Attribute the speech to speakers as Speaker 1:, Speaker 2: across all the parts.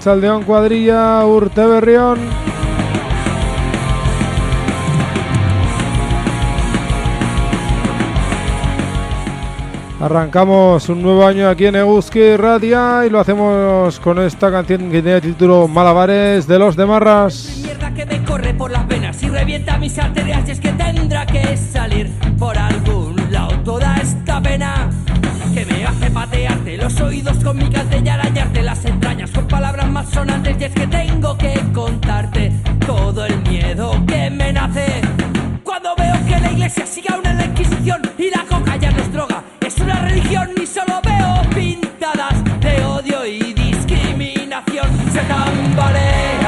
Speaker 1: Arratsaldeon cuadrilla Urte Berrión. Arrancamos un nuevo año aquí en Eguski Radia y lo hacemos con esta canción que tiene el título Malabares de los Demarras.
Speaker 2: mierda que me corre por las venas y revienta mis arterias y es que tendrá que salir por algún lado toda esta pena que me hace patearte los oídos con mi cante y arañarte las más sonantes y es que tengo que contarte todo el miedo que me nace. Cuando veo que la iglesia sigue aún en la inquisición y la coca ya no es droga es una religión y solo veo pintadas de odio y discriminación. Se tambalean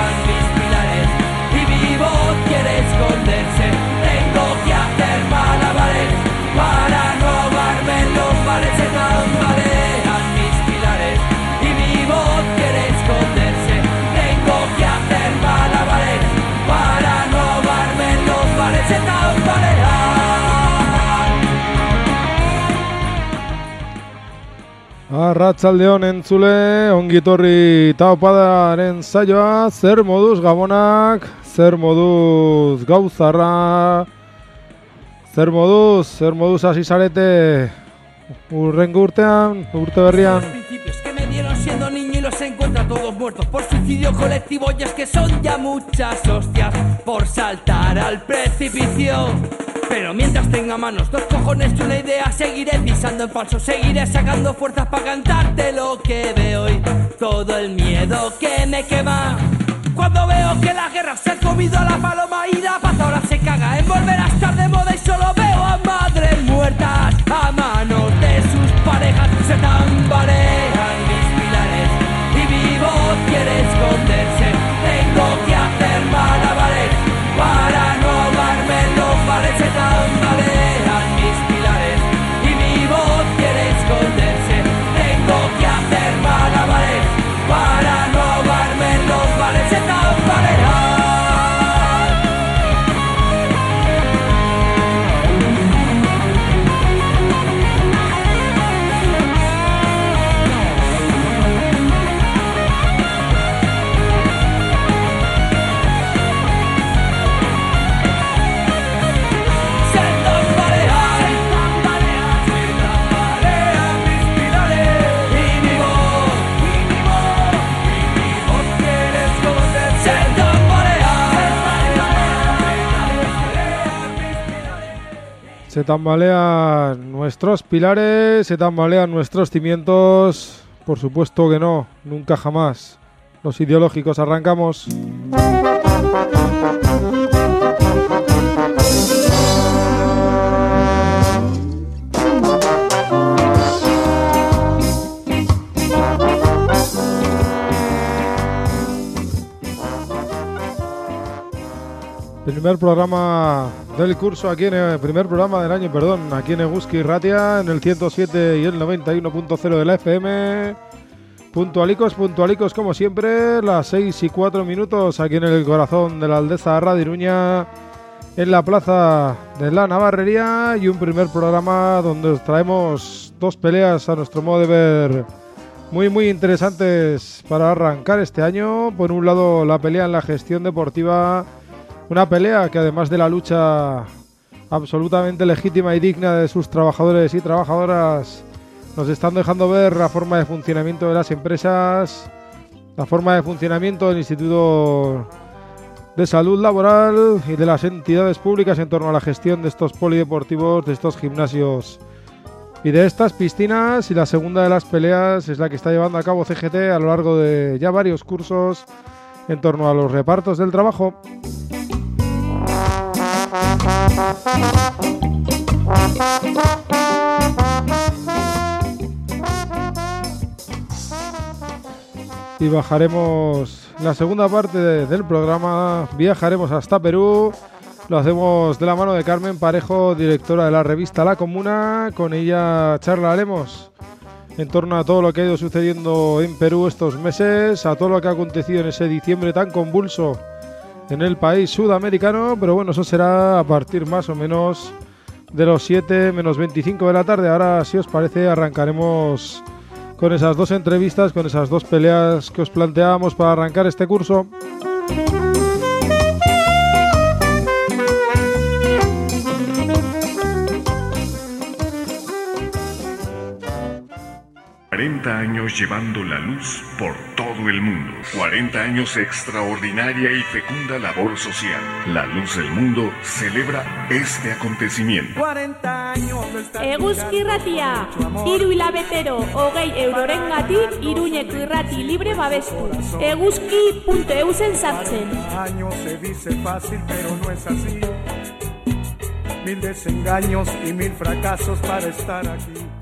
Speaker 1: Arratsaldeon entzule, ongitorri taupadaren saioa, zer moduz gabonak, zer moduz gauzarra, zer moduz, zer moduz hasi urrengo urtean, urte berrian.
Speaker 2: Que me dieron siendo niño y los encuentro todos muertos por suicidio colectivo y es que son ya muchas hostias por saltar al precipicio. Pero mientras tenga manos, dos cojones y una idea, seguiré pisando en falso, seguiré sacando fuerzas para cantarte lo que veo y todo el miedo que me quema. Cuando veo que la guerra se ha comido a la paloma y la paz ahora se caga en volver a estar de moda y solo veo a madres muertas a manos de sus parejas. Se tambalean Se tambalean
Speaker 1: nuestros pilares, se tambalean nuestros cimientos. Por supuesto que no, nunca jamás. Los ideológicos arrancamos. Primer programa del curso aquí en el primer programa del año, perdón, aquí en Eguski Ratia, en el 107 y el 91.0 de la FM. Puntualicos, puntualicos como siempre, las 6 y 4 minutos aquí en el corazón de la Aldeza Radio Iruña, en la plaza de la Navarrería y un primer programa donde os traemos dos peleas a nuestro modo de ver muy muy interesantes para arrancar este año. Por un lado la pelea en la gestión deportiva, una pelea que además de la lucha absolutamente legítima y digna de sus trabajadores y trabajadoras, nos están dejando ver la forma de funcionamiento de las empresas, la forma de funcionamiento del Instituto de Salud Laboral y de las entidades públicas en torno a la gestión de estos polideportivos, de estos gimnasios y de estas piscinas. Y la segunda de las peleas es la que está llevando a cabo CGT a lo largo de ya varios cursos en torno a los repartos del trabajo. Y bajaremos la segunda parte de- del programa. Viajaremos hasta Perú. Lo hacemos de la mano de Carmen Parejo, directora de la revista La Comuna. Con ella charlaremos en torno a todo lo que ha ido sucediendo en Perú estos meses, a todo lo que ha acontecido en ese diciembre tan convulso en el país sudamericano, pero bueno, eso será a partir más o menos de los 7 menos 25 de la tarde. Ahora, si os parece, arrancaremos con esas dos entrevistas, con esas dos peleas que os planteábamos para arrancar este curso.
Speaker 3: 40 años llevando la luz por todo el mundo. 40 años extraordinaria y fecunda labor social. La Luz del Mundo celebra este acontecimiento. 40
Speaker 4: años Eguzki irratia, hiru hilabetero, hogei eurorengatik, iruñeko irrati libre babestu. Eguzki.eu zen sartzen. Años se dice fácil, pero no es así. Mil desengaños y mil fracasos para estar aquí.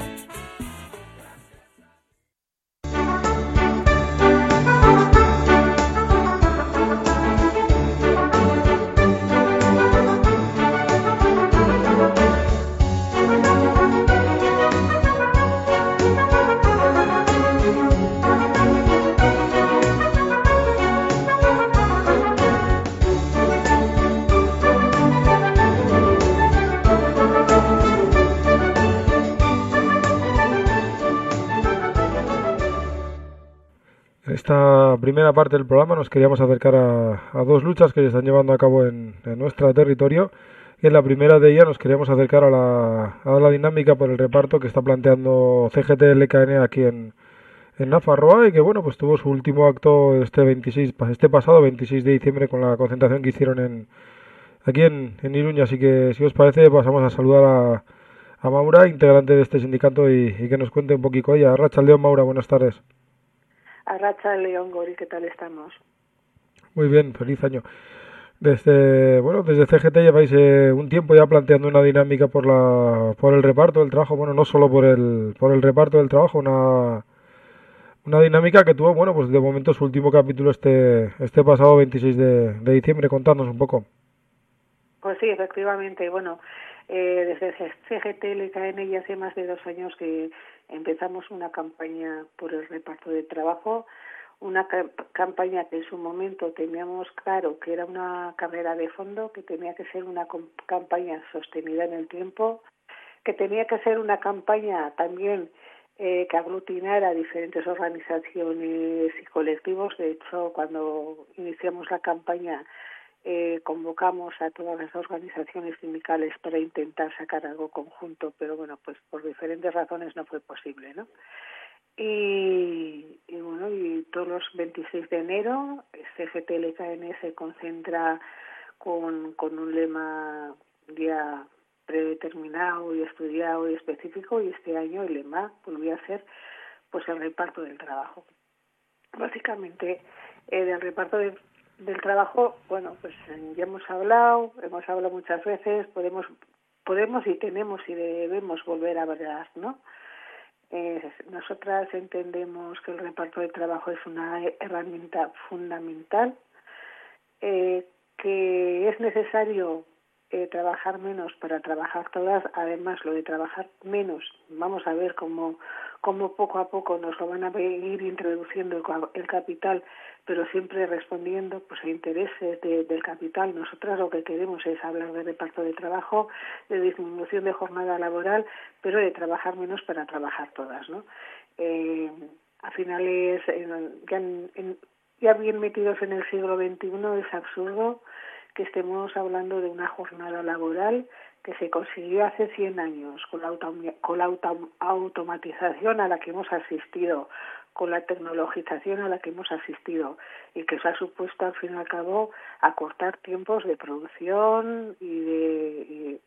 Speaker 1: Primera parte del programa nos queríamos acercar a, dos luchas que se están llevando a cabo en, nuestro territorio. Y en la primera de ellas nos queríamos acercar a la, a la dinámica por el reparto que está planteando CGT LKN aquí en, en Nafarroa y que bueno pues tuvo su último acto este 26 este pasado 26 de diciembre con la concentración que hicieron en aquí en, en Iruña. Así que si os parece pasamos a saludar a, a Maura integrante de este sindicato y, que nos cuente un poquito. Ella Racha León Maura buenas tardes
Speaker 5: Arracha León Gori, ¿qué tal estamos?
Speaker 1: Muy bien, feliz año. Desde bueno, desde CGT lleváis eh, un tiempo ya planteando una dinámica por la por el reparto del trabajo, bueno, no solo por el por el reparto del trabajo, una una dinámica que tuvo, bueno, pues de momento su último capítulo este este pasado 26 de, de diciembre, contadnos un poco.
Speaker 5: Pues sí, efectivamente, bueno, eh, desde CGT LKN ya hace más de dos años que empezamos una campaña por el reparto de trabajo, una campaña que en su momento teníamos claro que era una carrera de fondo, que tenía que ser una campaña sostenida en el tiempo, que tenía que ser una campaña también eh, que aglutinara diferentes organizaciones y colectivos. De hecho, cuando iniciamos la campaña eh, convocamos a todas las organizaciones sindicales para intentar sacar algo conjunto, pero bueno, pues por diferentes razones no fue posible, ¿no? Y, y bueno, y todos los 26 de enero, CGT-LKN se concentra con, con un lema ya predeterminado y estudiado y específico, y este año el lema volvió a ser pues el reparto del trabajo. Básicamente, eh, del reparto de, del trabajo, bueno, pues eh, ya hemos hablado, hemos hablado muchas veces, podemos, podemos y tenemos y debemos volver a hablar, ¿no? Nosotras entendemos que el reparto de trabajo es una herramienta fundamental, eh, que es necesario eh, trabajar menos para trabajar todas. Además, lo de trabajar menos, vamos a ver cómo, cómo poco a poco nos lo van a ir introduciendo el, capital, pero siempre respondiendo pues, a intereses del capital. Nosotras lo que queremos es hablar de reparto de trabajo, de disminución de jornada laboral, pero de trabajar menos para trabajar todas. ¿no? Eh, a finales, ya, ya bien metidos en el siglo XXI, es absurdo que estemos hablando de una jornada laboral que se consiguió hace 100 años con la, con la automatización a la que hemos asistido, con la tecnologización a la que hemos asistido y que eso ha supuesto al fin y al cabo acortar tiempos de producción y de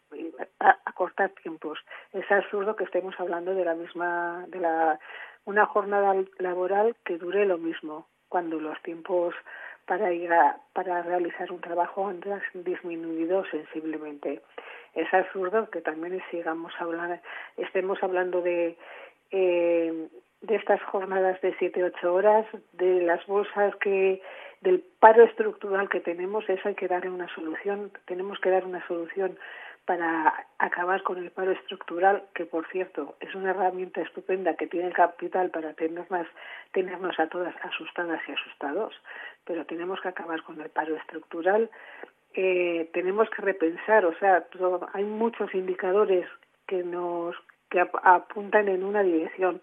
Speaker 5: acortar tiempos. Es absurdo que estemos hablando de la misma de la una jornada laboral que dure lo mismo cuando los tiempos para ir a, para realizar un trabajo han disminuido sensiblemente. Es absurdo que también sigamos hablando, estemos hablando de eh, de estas jornadas de siete ocho horas, de las bolsas que del paro estructural que tenemos, eso hay que darle una solución. Tenemos que dar una solución para acabar con el paro estructural, que por cierto es una herramienta estupenda que tiene el capital para tenernos, tenernos a todas asustadas y asustados, pero tenemos que acabar con el paro estructural. Eh, tenemos que repensar, o sea, hay muchos indicadores que nos que apuntan en una dirección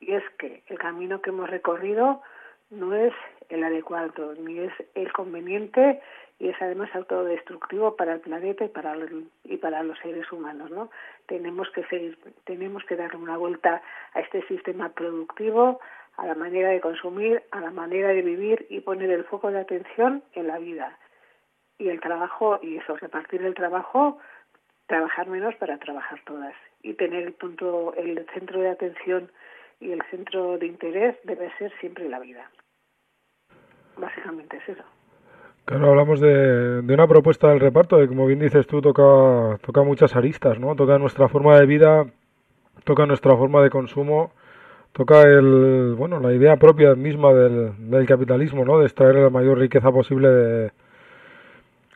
Speaker 5: y es que el camino que hemos recorrido no es el adecuado ni es el conveniente y es además autodestructivo para el planeta y para y para los seres humanos no tenemos que seguir tenemos que darle una vuelta a este sistema productivo a la manera de consumir a la manera de vivir y poner el foco de atención en la vida. Y el trabajo y eso repartir el trabajo trabajar menos para trabajar todas y tener el punto el centro de atención y el centro de interés debe ser siempre la vida básicamente es eso
Speaker 1: Claro, hablamos de, de, una propuesta del reparto, de como bien dices tú, toca, toca muchas aristas, ¿no? Toca nuestra forma de vida, toca nuestra forma de consumo, toca el, bueno, la idea propia misma del, del capitalismo, ¿no? De extraer la mayor riqueza posible de,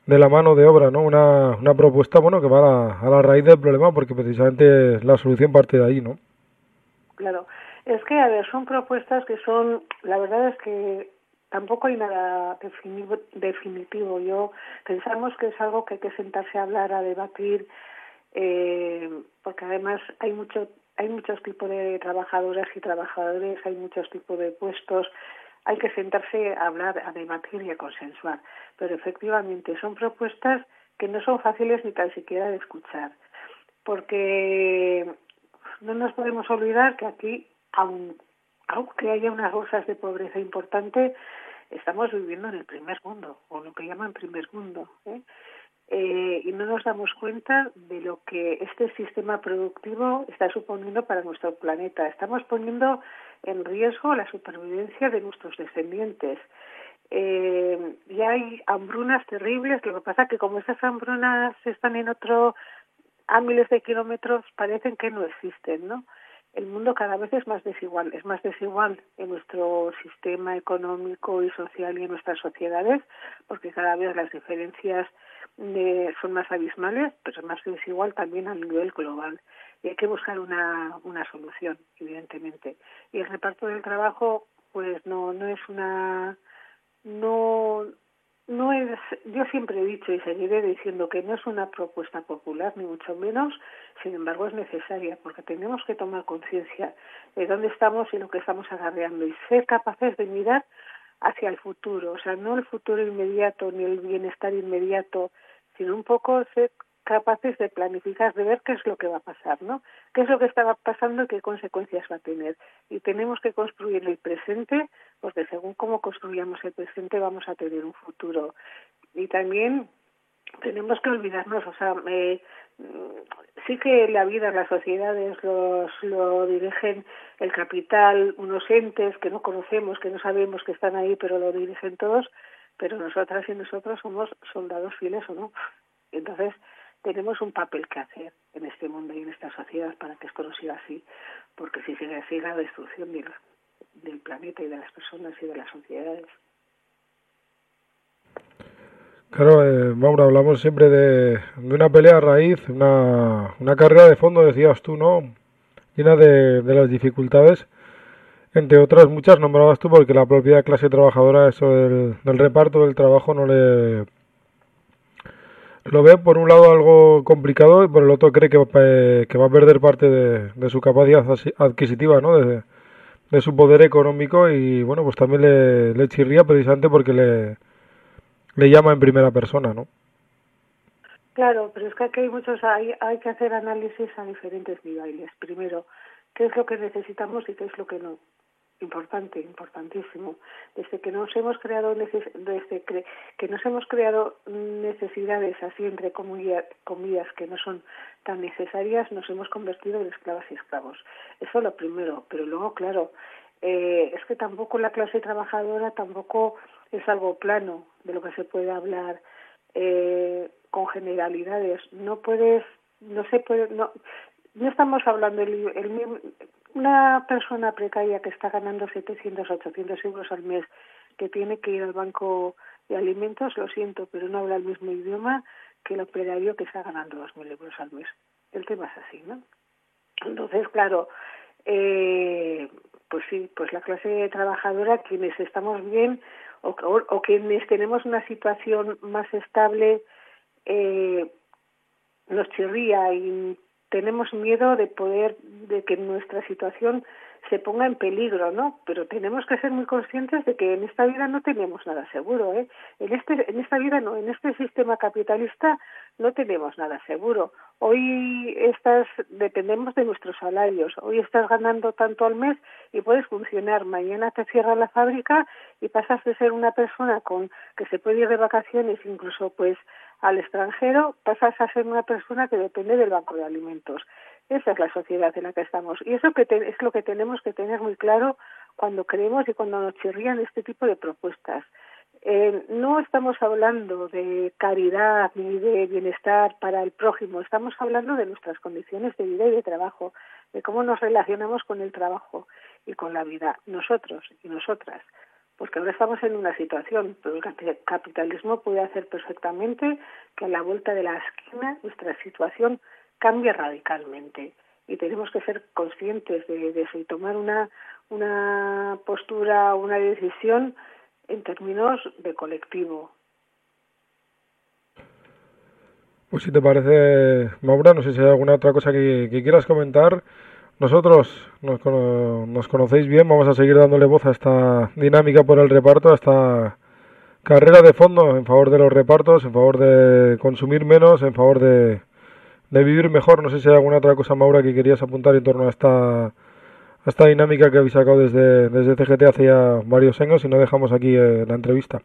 Speaker 1: de la mano de obra, ¿no? Una, una propuesta, bueno, que va a la, a la raíz del problema porque precisamente la solución parte de ahí, ¿no?
Speaker 5: Claro. Es que, a ver, son propuestas que son, la verdad es que tampoco hay nada definitivo. Yo pensamos que es algo que hay que sentarse a hablar, a debatir, eh, porque además hay mucho hay muchos tipos de trabajadoras y trabajadores, hay muchos tipos de puestos, hay que sentarse a hablar, a debatir y a consensuar. Pero efectivamente son propuestas que no son fáciles ni tan siquiera de escuchar, porque no nos podemos olvidar que aquí, aunque haya unas bolsas de pobreza importante, estamos viviendo en el primer mundo, o lo que llaman primer mundo. ¿eh? Eh, y no nos damos cuenta de lo que este sistema productivo está suponiendo para nuestro planeta. Estamos poniendo en riesgo la supervivencia de nuestros descendientes. Eh, ya hay hambrunas terribles, lo que pasa es que como esas hambrunas están en otro a miles de kilómetros, parecen que no existen, ¿no? El mundo cada vez es más desigual, es más desigual en nuestro sistema económico y social y en nuestras sociedades, porque cada vez las diferencias de, son más abismales, pero es más desigual también a nivel global. Y hay que buscar una, una solución, evidentemente. Y el reparto del trabajo, pues no, no es una, no, no es, yo siempre he dicho y seguiré diciendo que no es una propuesta popular, ni mucho menos, sin embargo es necesaria, porque tenemos que tomar conciencia de dónde estamos y lo que estamos agarreando y ser capaces de mirar hacia el futuro, o sea, no el futuro inmediato ni el bienestar inmediato, sino un poco ser capaces de planificar, de ver qué es lo que va a pasar, ¿no? ¿Qué es lo que está pasando y qué consecuencias va a tener? Y tenemos que construir el presente, porque según cómo construyamos el presente vamos a tener un futuro. Y también tenemos que olvidarnos, o sea, eh, sí que la vida, las sociedades los, lo dirigen el capital, unos entes que no conocemos, que no sabemos que están ahí, pero lo dirigen todos, pero nosotras y nosotros somos soldados fieles o no. Entonces, tenemos un papel que hacer en este mundo y en esta sociedad para que esto no siga así, porque si sigue así la destrucción del, planeta y de las personas y de las sociedades.
Speaker 1: Claro, eh, Maura, hablamos siempre de, una pelea a raíz, una, una carrera de fondo, decías tú, ¿no? Llena de, de las dificultades, entre otras muchas nombrabas tú, porque la propia clase trabajadora, eso del reparto del trabajo no le lo ve por un lado algo complicado y por el otro cree que, que va a perder parte de, su capacidad adquisitiva, ¿no? De, de, su poder económico y bueno, pues también le, le chirría precisamente porque le, le llama en primera persona, ¿no?
Speaker 5: Claro, pero es que aquí hay muchos, hay, hay que hacer análisis a diferentes niveles. Primero, qué es lo que necesitamos y qué es lo que no importante, importantísimo. Desde que nos hemos creado desde que nos hemos creado necesidades así entre comillas, que no son tan necesarias, nos hemos convertido en esclavas y esclavos. Eso lo primero, pero luego claro, eh, es que tampoco la clase trabajadora tampoco es algo plano de lo que se puede hablar eh, con generalidades. No puedes, no se puede, no, no estamos hablando el, el, una persona precaria que está ganando 700, 800 euros al mes, que tiene que ir al banco de alimentos, lo siento, pero no habla el mismo idioma que el operario que está ganando 2.000 euros al mes. El tema es así, ¿no? Entonces, claro, eh, pues sí, pues la clase trabajadora, quienes estamos bien o, o, quienes tenemos una situación más estable, eh, nos chirría y tenemos miedo de poder, de que nuestra situación se ponga en peligro, ¿no? Pero tenemos que ser muy conscientes de que en esta vida no tenemos nada seguro, ¿eh? En este, en esta vida no, en este sistema capitalista no tenemos nada seguro. Hoy estás, dependemos de nuestros salarios. Hoy estás ganando tanto al mes y puedes funcionar. Mañana te cierra la fábrica y pasas de ser una persona con que se puede ir de vacaciones, incluso pues al extranjero, pasas a ser una persona que depende del banco de alimentos. Esa es la sociedad en la que estamos. Y eso que es lo que tenemos que tener muy claro cuando creemos y cuando nos chirrían este tipo de propuestas. Eh, no estamos hablando de caridad ni de bienestar para el prójimo, estamos hablando de nuestras condiciones de vida y de trabajo, de cómo nos relacionamos con el trabajo y con la vida, nosotros y nosotras. Porque ahora estamos en una situación, pero el capitalismo puede hacer perfectamente que a la vuelta de la esquina nuestra situación cambia radicalmente y tenemos que ser conscientes de, eso y tomar una, una postura, una decisión en términos de colectivo.
Speaker 1: Pues si te parece, Maura, no sé si hay alguna otra cosa que, quieras comentar. Nosotros nos, nos, conocéis bien, vamos a seguir dándole voz a esta dinámica por el reparto, a esta carrera de fondo en favor de los repartos, en favor de consumir menos, en favor de, de vivir mejor. No sé si hay alguna otra cosa, Maura, que querías apuntar en torno a esta, esta dinámica que habéis sacado desde, desde CGT hace ya varios años y no dejamos aquí eh, la entrevista.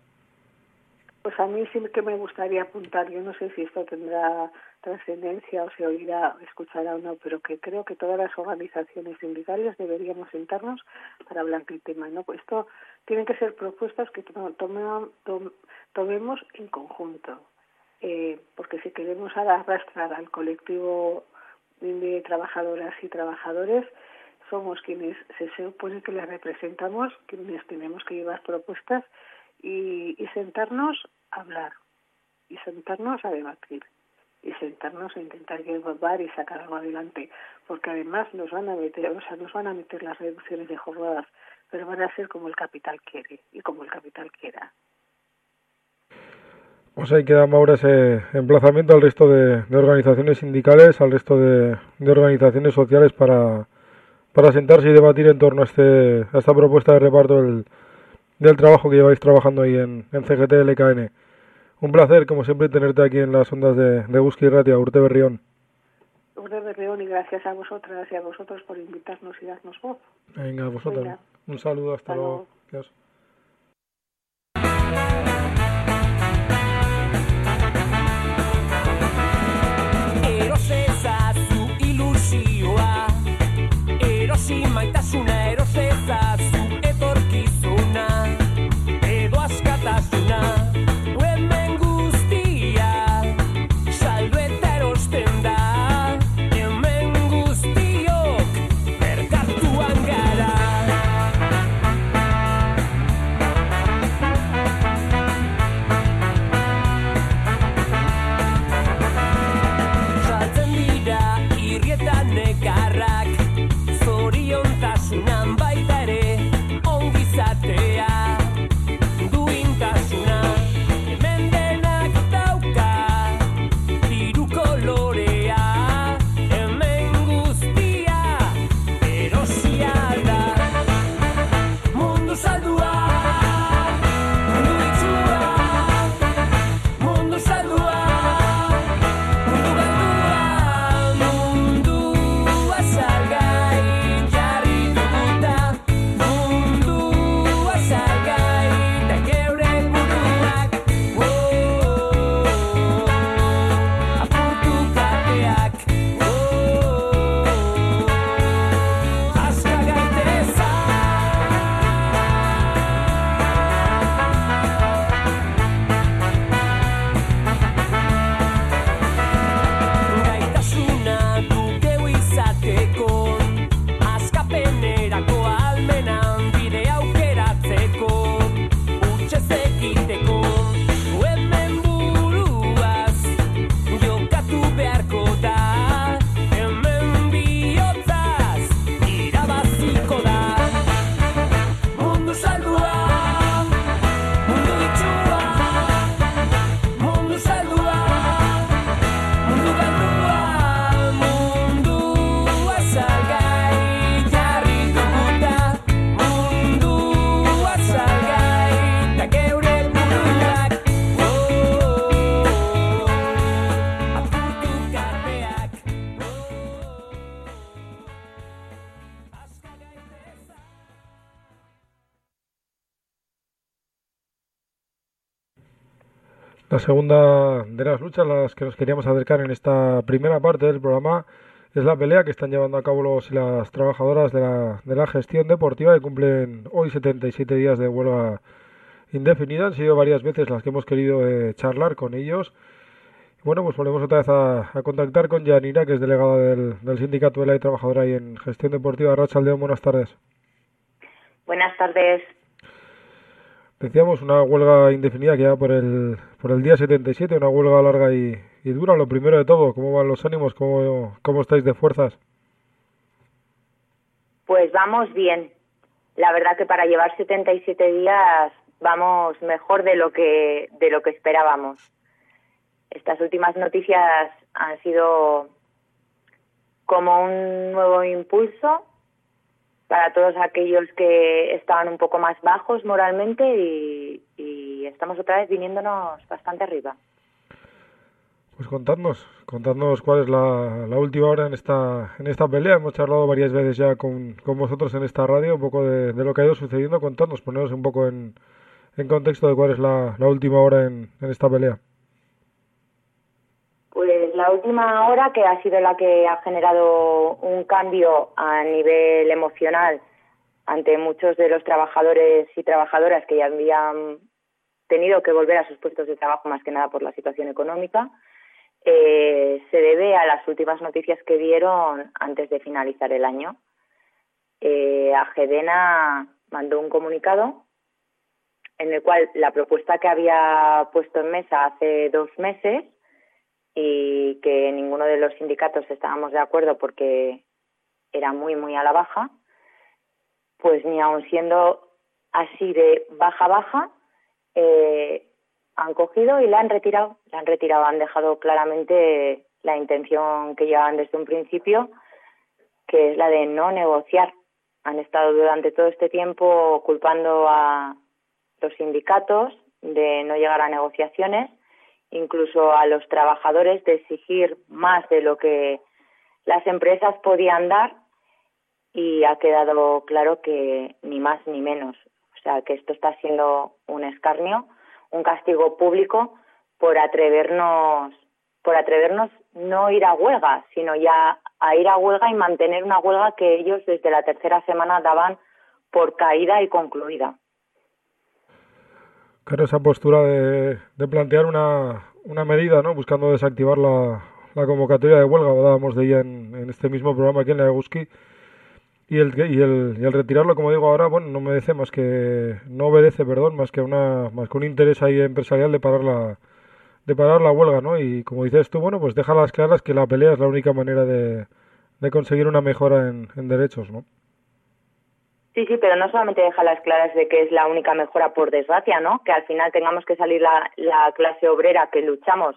Speaker 5: Pues a mí sí que me gustaría apuntar, yo no sé si esto tendrá trascendencia o se oirá, escuchará o no, pero que creo que todas las organizaciones sindicales deberíamos sentarnos para hablar del tema. ¿no? Pues esto tienen que ser propuestas que tomemos en conjunto eh, porque si queremos arrastrar al colectivo de trabajadoras y trabajadores, somos quienes se supone que les representamos, quienes tenemos que llevar propuestas y, y sentarnos a hablar, y sentarnos a debatir, y sentarnos a intentar llevar y sacar algo adelante, porque además nos van a meter, o sea, nos van a meter las reducciones de jornadas, pero van a ser como el capital quiere y como el capital quiera.
Speaker 1: Pues ahí queda ahora ese emplazamiento al resto de, organizaciones sindicales, al resto de, organizaciones sociales para, para, sentarse y debatir en torno a, este, a esta propuesta de reparto del, del, trabajo que lleváis trabajando ahí en, en CGT LKN. Un placer, como siempre, tenerte aquí en las ondas de, de Busqui Ratia, Urte Berrión.
Speaker 5: Urte Berrión y gracias a vosotras y a vosotros por invitarnos y darnos voz.
Speaker 1: Venga, a vosotros. Un saludo, hasta, luego.
Speaker 6: erosi maitasuna
Speaker 1: La segunda de las luchas a las que nos queríamos acercar en esta primera parte del programa es la pelea que están llevando a cabo los y las trabajadoras de la, de la gestión deportiva que cumplen hoy 77 días de huelga indefinida. Han sido varias veces las que hemos querido eh, charlar con ellos. Bueno, pues volvemos otra vez a, contactar con Janira, que es delegada del, del Sindicato de la Trabajadora y en Gestión Deportiva. Racha Aldeón, buenas tardes.
Speaker 7: Buenas tardes.
Speaker 1: Decíamos una huelga indefinida que ya por el, por el día 77, una huelga larga y, y dura. Lo primero de todo, ¿cómo van los ánimos? ¿Cómo, cómo estáis de fuerzas?
Speaker 7: Pues vamos bien. La verdad que para llevar 77 días vamos mejor de lo que de lo que esperábamos. Estas últimas noticias han sido como un nuevo impulso para todos aquellos que estaban un poco más bajos moralmente y, estamos otra vez viniéndonos bastante arriba.
Speaker 1: Pues contadnos, contadnos cuál es la, última hora en esta en esta pelea. Hemos charlado varias veces ya con, con vosotros en esta radio, un poco de, de, lo que ha ido sucediendo. Contadnos, poneros un poco en, en contexto de cuál es la, la última hora en, en esta pelea.
Speaker 7: La última hora, que ha sido la que ha generado un cambio a nivel emocional ante muchos de los trabajadores y trabajadoras que ya habían tenido que volver a sus puestos de trabajo más que nada por la situación económica, eh, se debe a las últimas noticias que dieron antes de finalizar el año. Eh, Agedena mandó un comunicado en el cual la propuesta que había puesto en mesa hace dos meses y que ninguno de los sindicatos estábamos de acuerdo porque era muy, muy a la baja, pues ni aun siendo así de baja, baja, eh, han cogido y la han retirado. La han retirado, han dejado claramente la intención que llevaban desde un principio, que es la de no negociar. Han estado durante todo este tiempo culpando a los sindicatos de no llegar a negociaciones incluso a los trabajadores de exigir más de lo que las empresas podían dar y ha quedado claro que ni más ni menos. O sea, que esto está siendo un escarnio, un castigo público por atrevernos, por atrevernos no ir a huelga, sino ya a ir a huelga y mantener una huelga que ellos desde la tercera semana daban por caída y concluida.
Speaker 1: Esa postura de, de plantear una, una medida, ¿no? Buscando desactivar la, la convocatoria de huelga, hablábamos de ella en, en, este mismo programa aquí en la Eguski. Y el, y, el, y el retirarlo, como digo ahora, bueno, no obedece más que, no obedece, perdón, más que una, más que un interés ahí empresarial de parar la, de parar la huelga, ¿no? Y como dices tú, bueno, pues deja las claras que la pelea es la única manera de, de conseguir una mejora en, en derechos, ¿no?
Speaker 7: Sí, sí, pero no solamente deja las claras de que es la única mejora por desgracia, ¿no? Que al final tengamos que salir la, la clase obrera que luchamos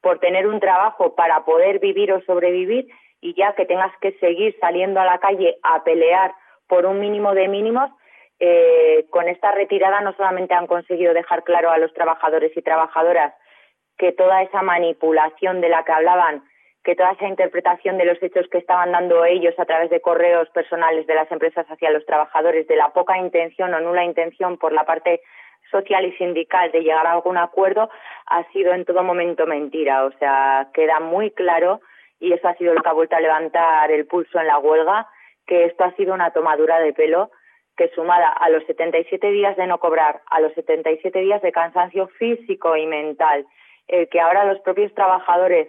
Speaker 7: por tener un trabajo para poder vivir o sobrevivir y ya que tengas que seguir saliendo a la calle a pelear por un mínimo de mínimos, eh, con esta retirada no solamente han conseguido dejar claro a los trabajadores y trabajadoras que toda esa manipulación de la que hablaban que toda esa interpretación de los hechos que estaban dando ellos a través de correos personales de las empresas hacia los trabajadores, de la poca intención o nula intención por la parte social y sindical de llegar a algún acuerdo, ha sido en todo momento mentira. O sea, queda muy claro, y eso ha sido lo que ha vuelto a levantar el pulso en la huelga, que esto ha sido una tomadura de pelo que sumada a los 77 días de no cobrar, a los 77 días de cansancio físico y mental, el que ahora los propios trabajadores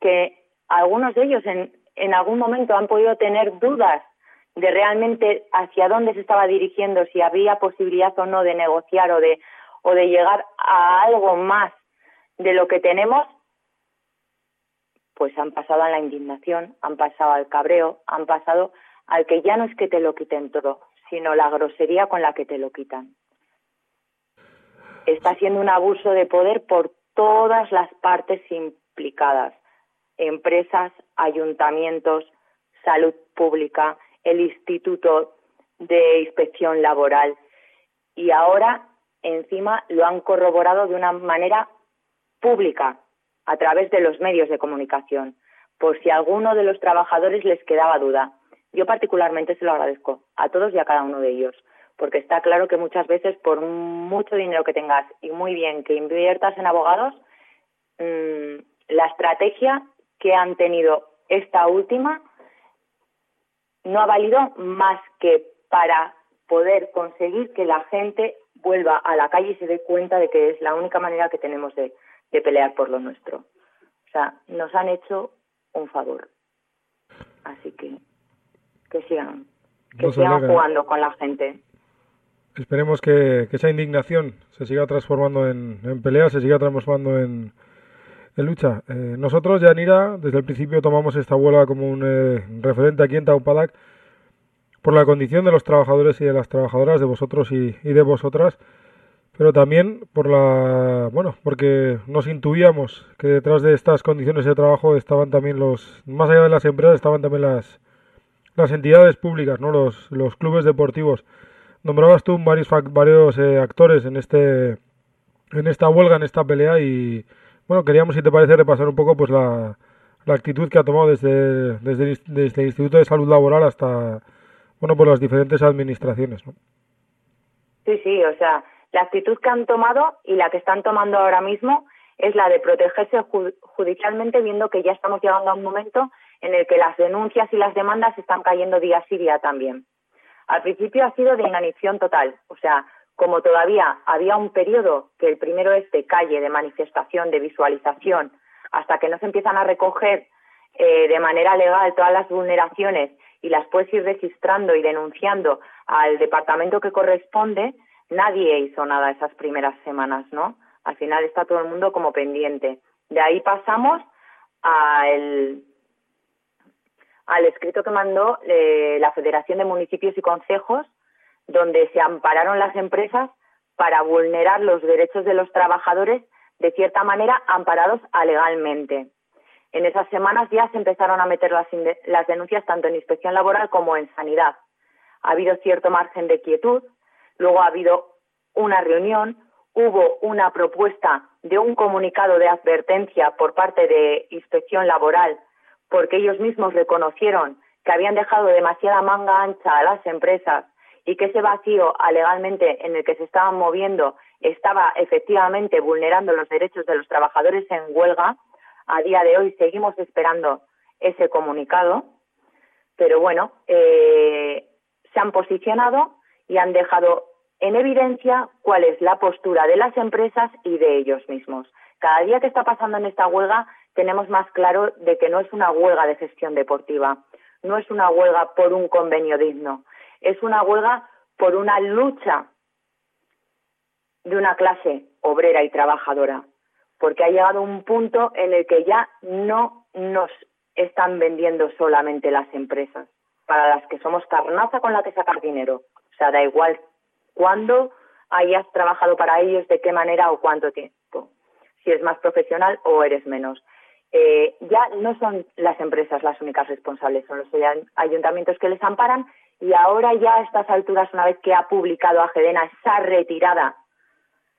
Speaker 7: que algunos de ellos en, en algún momento han podido tener dudas de realmente hacia dónde se estaba dirigiendo, si había posibilidad o no de negociar o de, o de llegar a algo más de lo que tenemos, pues han pasado a la indignación, han pasado al cabreo, han pasado al que ya no es que te lo quiten todo, sino la grosería con la que te lo quitan. Está siendo un abuso de poder por todas las partes implicadas empresas, ayuntamientos, salud pública, el Instituto de Inspección Laboral. Y ahora, encima, lo han corroborado de una manera pública, a través de los medios de comunicación, por si a alguno de los trabajadores les quedaba duda. Yo particularmente se lo agradezco a todos y a cada uno de ellos, porque está claro que muchas veces por mucho dinero que tengas y muy bien que inviertas en abogados, mm, la estrategia que han tenido esta última no ha valido más que para poder conseguir que la gente vuelva a la calle y se dé cuenta de que es la única manera que tenemos de, pelear por lo nuestro. O sea, nos han hecho un favor. Así que que sigan, que sigan jugando con la gente.
Speaker 1: Esperemos que, esa indignación se siga transformando en, en pelea, se siga transformando en, lucha. Eh, nosotros, Yanira, desde el principio tomamos esta huelga como un eh, referente aquí en Taupadac por la condición de los trabajadores y de las trabajadoras, de vosotros y, de vosotras, pero también por la, bueno, porque nos intuíamos que detrás de estas condiciones de trabajo estaban también los, más allá de las empresas, estaban también las, las entidades públicas, ¿no? Los, los clubes deportivos. Nombrabas tú varios, varios eh, actores en este, en esta huelga, en esta pelea y, bueno, queríamos, si te parece, repasar un poco pues la, la actitud que ha tomado desde, desde, el Instituto de Salud Laboral hasta bueno, por las diferentes administraciones, ¿no?
Speaker 7: Sí, sí, o sea, la actitud que han tomado y la que están tomando ahora mismo es la de protegerse judicialmente, viendo que ya estamos llegando a un momento en el que las denuncias y las demandas están cayendo día sí día también. Al principio ha sido de inanición total, o sea, como todavía había un periodo que el primero es de calle, de manifestación, de visualización, hasta que no se empiezan a recoger eh, de manera legal todas las vulneraciones y las puedes ir registrando y denunciando al departamento que corresponde, nadie hizo nada esas primeras semanas, ¿no? Al final está todo el mundo como pendiente. De ahí pasamos al, escrito que mandó eh, la Federación de Municipios y Concejos, donde se ampararon las empresas para vulnerar los derechos de los trabajadores de cierta manera amparados alegalmente. En esas semanas ya se empezaron a meter las, las denuncias tanto en inspección laboral como en sanidad. Ha habido cierto margen de quietud, luego ha habido una reunión, hubo una propuesta de un comunicado de advertencia por parte de inspección laboral porque ellos mismos reconocieron que habían dejado demasiada manga ancha a las empresas y que ese vacío alegalmente en el que se estaban moviendo estaba efectivamente vulnerando los derechos de los trabajadores en huelga a día de hoy seguimos esperando ese comunicado, pero bueno, eh, se han posicionado y han dejado en evidencia cuál es la postura de las empresas y de ellos mismos. Cada día que está pasando en esta huelga tenemos más claro de que no es una huelga de gestión deportiva, no es una huelga por un convenio digno, es una huelga por una lucha de una clase obrera y trabajadora porque ha llegado un punto en el que ya no nos están vendiendo solamente las empresas, para las que somos carnaza con la que sacar dinero. O sea, da igual cuándo hayas trabajado para ellos, de qué manera o cuánto tiempo, si es más profesional o eres menos. Eh, ya no son las empresas las únicas responsables, son los ayuntamientos que les amparan y ahora ya a estas alturas, una vez que ha publicado Agedena esa retirada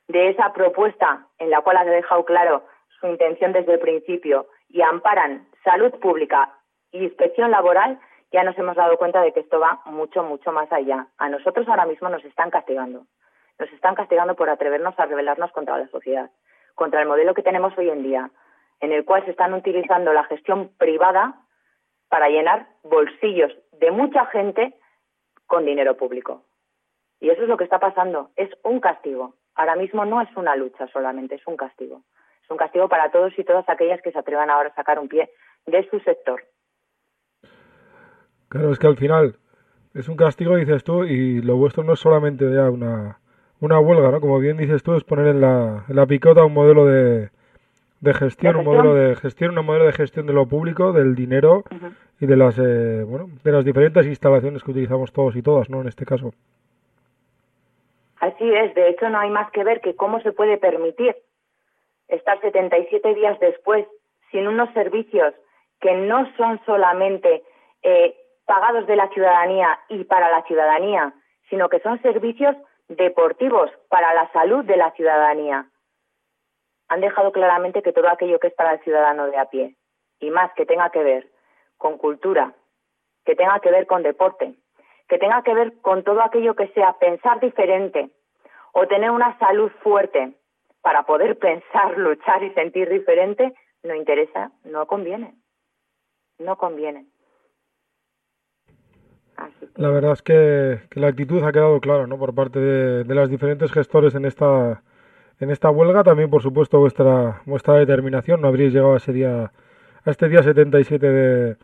Speaker 7: de esa propuesta en la cual ha dejado claro su intención desde el principio y amparan salud pública y inspección laboral, ya nos hemos dado cuenta de que esto va mucho, mucho más allá. A nosotros ahora mismo nos están castigando. Nos están castigando por atrevernos a rebelarnos contra la sociedad, contra el modelo que tenemos hoy en día, en el cual se están utilizando la gestión privada para llenar bolsillos de mucha gente con dinero público. Y eso es lo que está pasando. Es un castigo. Ahora mismo no es una lucha solamente, es un castigo. Es un castigo para todos y todas aquellas que se atrevan ahora a sacar un pie de su sector.
Speaker 1: Claro, es que al final es un castigo, dices tú, y lo vuestro no es solamente ya una, una huelga, ¿no? Como bien dices tú, es poner en la, la picota un modelo de, de gestión, un modelo de gestión, un modelo de gestión de lo público, del dinero y de las, eh, bueno, de las diferentes instalaciones que utilizamos todos y todas, ¿no? En este caso.
Speaker 7: Así es, de hecho no hay más que ver que cómo se puede permitir estar 77 días después sin unos servicios que no son solamente eh, pagados de la ciudadanía y para la ciudadanía, sino que son servicios deportivos para la salud de la ciudadanía. Han dejado claramente que todo aquello que es para el ciudadano de a pie, y más que tenga que ver con cultura, que tenga que ver con deporte, que tenga que ver con todo aquello que sea pensar diferente o tener una salud fuerte para poder pensar, luchar y sentir diferente, no interesa, no conviene. No conviene.
Speaker 1: La verdad es que, la actitud ha quedado clara, ¿no? Por parte de, de las diferentes gestores en esta en esta huelga. También, por supuesto, vuestra vuestra determinación. No habríais llegado a ese día a este día 77 de,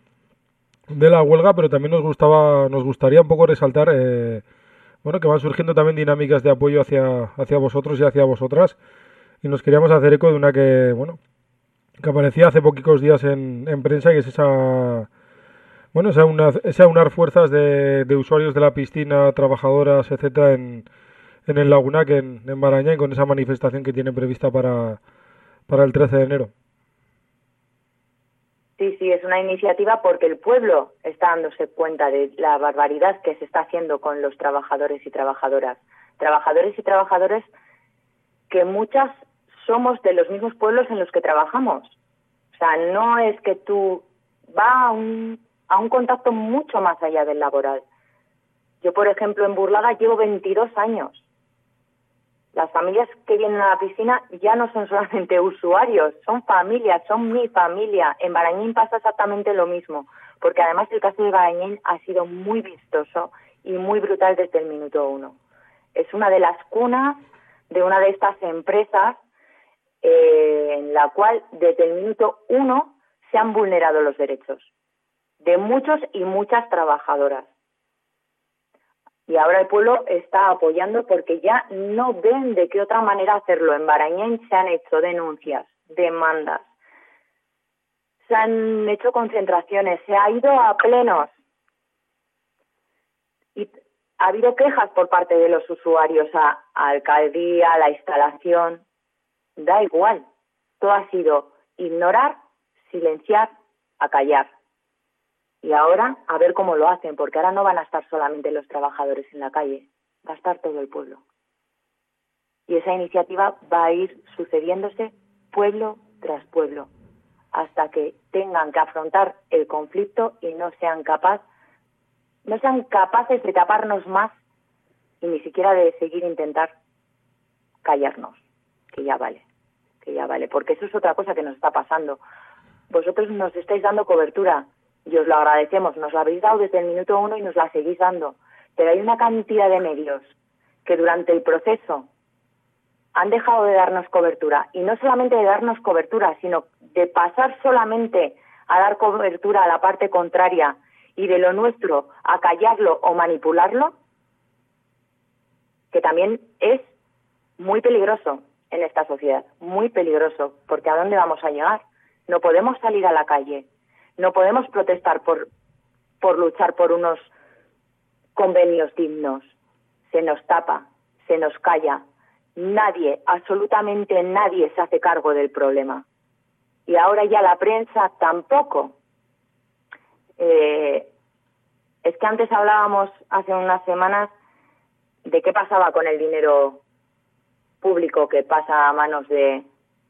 Speaker 1: de la huelga, pero también nos gustaba nos gustaría un poco resaltar eh, bueno que van surgiendo también dinámicas de apoyo hacia hacia vosotros y hacia vosotras y nos queríamos hacer eco de una que bueno que aparecía hace poquitos días en, en prensa y es esa bueno, esa unar fuerzas de, de, usuarios de la piscina, trabajadoras, etcétera, en, en el Lagunac, en, en Barañá, con esa manifestación que tienen prevista para, para el 13 de enero.
Speaker 7: Sí, sí, es una iniciativa porque el pueblo está dándose cuenta de la barbaridad que se está haciendo con los trabajadores y trabajadoras. Trabajadores y trabajadoras que muchas somos de los mismos pueblos en los que trabajamos. O sea, no es que tú va a un a un contacto mucho más allá del laboral. Yo, por ejemplo, en Burlada llevo 22 años. Las familias que vienen a la piscina ya no son solamente usuarios, son familias, son mi familia. En Barañín pasa exactamente lo mismo, porque además el caso de Barañín ha sido muy vistoso y muy brutal desde el minuto uno. Es una de las cunas de una de estas empresas eh, en la cual desde el minuto uno se han vulnerado los derechos de muchos y muchas trabajadoras. Y ahora el pueblo está apoyando porque ya no ven de qué otra manera hacerlo. En Barañén se han hecho denuncias, demandas, se han hecho concentraciones, se ha ido a plenos. Y ha habido quejas por parte de los usuarios a, a alcaldía, a la instalación. Da igual. Todo ha sido ignorar, silenciar, acallar. Y ahora a ver cómo lo hacen, porque ahora no van a estar solamente los trabajadores en la calle, va a estar todo el pueblo. Y esa iniciativa va a ir sucediéndose pueblo tras pueblo, hasta que tengan que afrontar el conflicto y no sean capaz, no sean capaces de taparnos más y ni siquiera de seguir intentar callarnos, que ya vale, que ya vale, porque eso es otra cosa que nos está pasando. Vosotros nos estáis dando cobertura, y os lo agradecemos, nos lo habéis dado desde el minuto uno y nos la seguís dando. Pero hay una cantidad de medios que durante el proceso han dejado de darnos cobertura. Y no solamente de darnos cobertura, sino de pasar solamente a dar cobertura a la parte contraria y de lo nuestro a callarlo o manipularlo, que también es muy peligroso en esta sociedad, muy peligroso, porque ¿a dónde vamos a llegar? No podemos salir a la calle, no podemos protestar por, por luchar por unos convenios dignos. Se nos tapa, se nos calla. Nadie, absolutamente nadie se hace cargo del problema. Y ahora ya la prensa tampoco. Eh, es que antes hablábamos hace unas semanas de qué pasaba con el dinero público que pasa a manos de,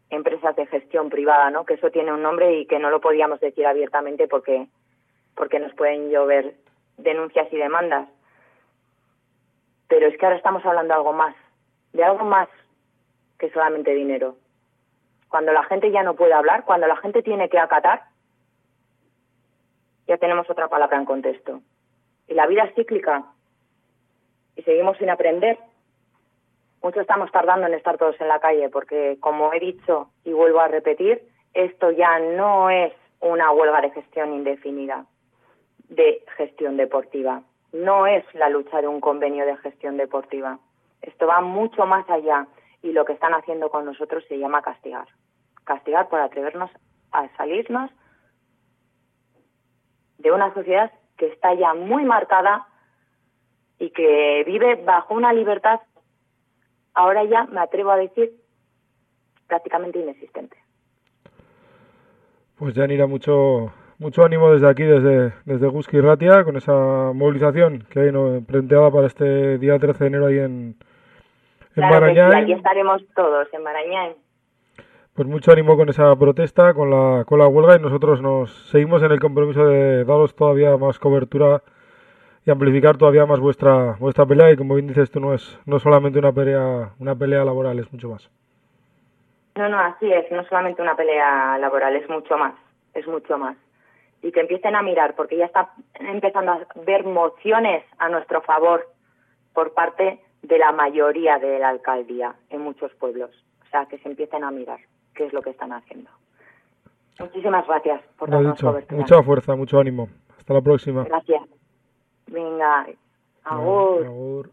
Speaker 7: empresas de gestión privada, ¿no? Que eso tiene un nombre y que no lo podíamos decir abiertamente porque porque nos pueden llover denuncias y demandas. Pero es que ahora estamos hablando de algo más, de algo más que solamente dinero. Cuando la gente ya no puede hablar, cuando la gente tiene que acatar, ya tenemos otra palabra en contexto. Y la vida es cíclica y seguimos sin aprender mucho estamos tardando en estar todos en la calle porque, como he dicho y vuelvo a repetir, esto ya no es una huelga de gestión indefinida, de gestión deportiva. No es la lucha de un convenio de gestión deportiva. Esto va mucho más allá y lo que están haciendo con nosotros se llama castigar. Castigar por atrevernos a salirnos de una sociedad que está ya muy marcada y que vive bajo una libertad ahora ya me atrevo a decir prácticamente inexistente.
Speaker 1: Pues ya irá mucho mucho ánimo desde aquí, desde, desde Guski Ratia, con esa movilización que hay ¿no? planteada para este día 13 de enero ahí en, en
Speaker 7: Marañán. estaremos todos, en Marañán.
Speaker 1: Pues mucho ánimo con esa protesta, con la, con la huelga y nosotros nos seguimos en el compromiso de daros todavía más cobertura y amplificar todavía más vuestra vuestra pelea y como bien dices tú no es no solamente una pelea una pelea laboral es mucho más.
Speaker 7: No no así es no solamente una pelea laboral es mucho más es mucho más. Y que empiecen a mirar porque ya está empezando a ver mociones a nuestro favor por parte de la mayoría de la alcaldía en muchos pueblos. O sea que se empiecen a mirar qué es lo que están haciendo. Muchísimas gracias por darnos cobertura.
Speaker 1: mucha fuerza mucho ánimo. Hasta la próxima.
Speaker 7: Gracias venga agur.
Speaker 1: Agur.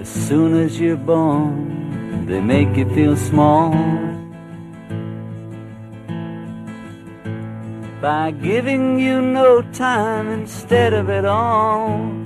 Speaker 8: As soon as you're born, they make you feel small. By giving you no time instead of it all.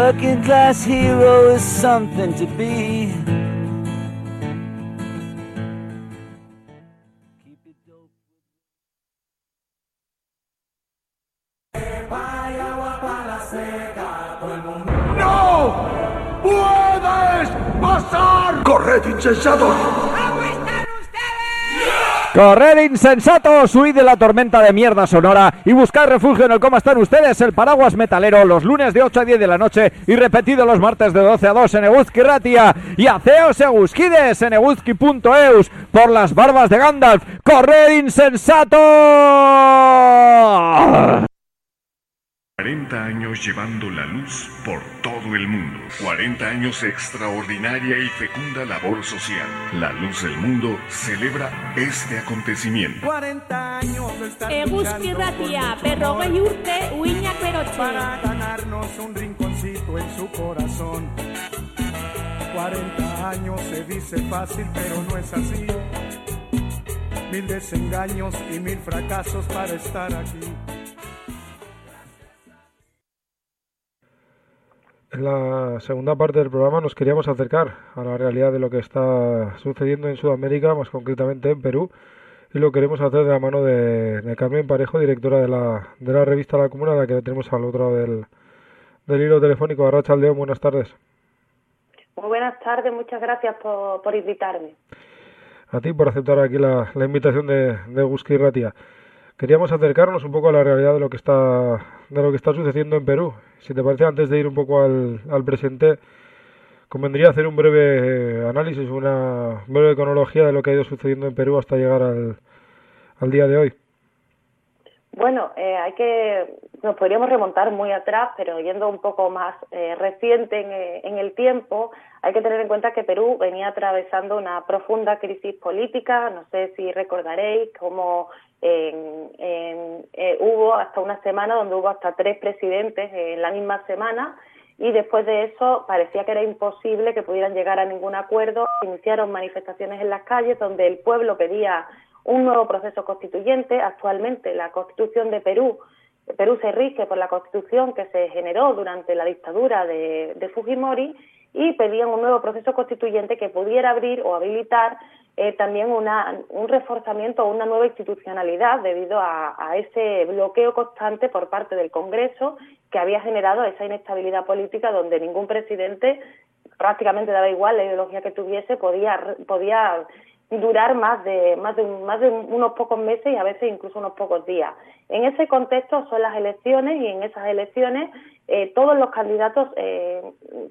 Speaker 8: Working class hero is something to be.
Speaker 9: Corred insensatos,
Speaker 10: huid de la tormenta de mierda sonora y buscar refugio en el cómo están ustedes, el paraguas metalero, los lunes de 8 a 10 de la noche y repetido los martes de 12 a 2 en Eguzki Ratia y aceos Eguzkides en eguzki.eus por las barbas de Gandalf. Corred insensatos.
Speaker 3: 40 años llevando la luz por todo el mundo. 40 años de extraordinaria y fecunda labor social. La Luz del Mundo celebra este acontecimiento.
Speaker 6: 40 años de estar
Speaker 4: Eguzki Ratia, berrogei urte, uinak berotxe.
Speaker 6: para ganarnos un rinconcito en su corazón. 40 años se dice fácil, pero no es así. Mil desengaños y mil fracasos para estar aquí.
Speaker 1: En la segunda parte del programa nos queríamos acercar a la realidad de lo que está sucediendo en Sudamérica, más concretamente en Perú, y lo queremos hacer de la mano de, de Carmen Parejo, directora de la, de la revista La Comuna, la que la tenemos al otro lado del, del hilo telefónico. Arracha Aldeón, buenas tardes.
Speaker 11: Muy buenas tardes, muchas gracias por, por invitarme.
Speaker 1: A ti por aceptar aquí la, la invitación de, de Ratia. Queríamos acercarnos un poco a la realidad de lo que está de lo que está sucediendo en Perú. Si te parece, antes de ir un poco al, al presente, convendría hacer un breve eh, análisis, una breve cronología de lo que ha ido sucediendo en Perú hasta llegar al, al día de hoy.
Speaker 11: Bueno, eh, hay que, nos podríamos remontar muy atrás, pero yendo un poco más eh, reciente en, eh, en el tiempo, hay que tener en cuenta que Perú venía atravesando una profunda crisis política. No sé si recordaréis cómo en, eh, hubo hasta una semana donde hubo hasta tres presidentes en la misma semana y después de eso parecía que era imposible que pudieran llegar a ningún acuerdo. Iniciaron manifestaciones en las calles donde el pueblo pedía un nuevo proceso constituyente. Actualmente la Constitución de Perú Perú se rige por la constitución que se generó durante la dictadura de, de Fujimori y pedían un nuevo proceso constituyente que pudiera abrir o habilitar eh, también una, un reforzamiento o una nueva institucionalidad debido a, a, ese bloqueo constante por parte del Congreso que había generado esa inestabilidad política donde ningún presidente prácticamente daba igual la ideología que tuviese podía podía durar más de más de más de unos pocos meses y a veces incluso unos pocos días. En ese contexto son las elecciones y en esas elecciones eh, todos los candidatos eh,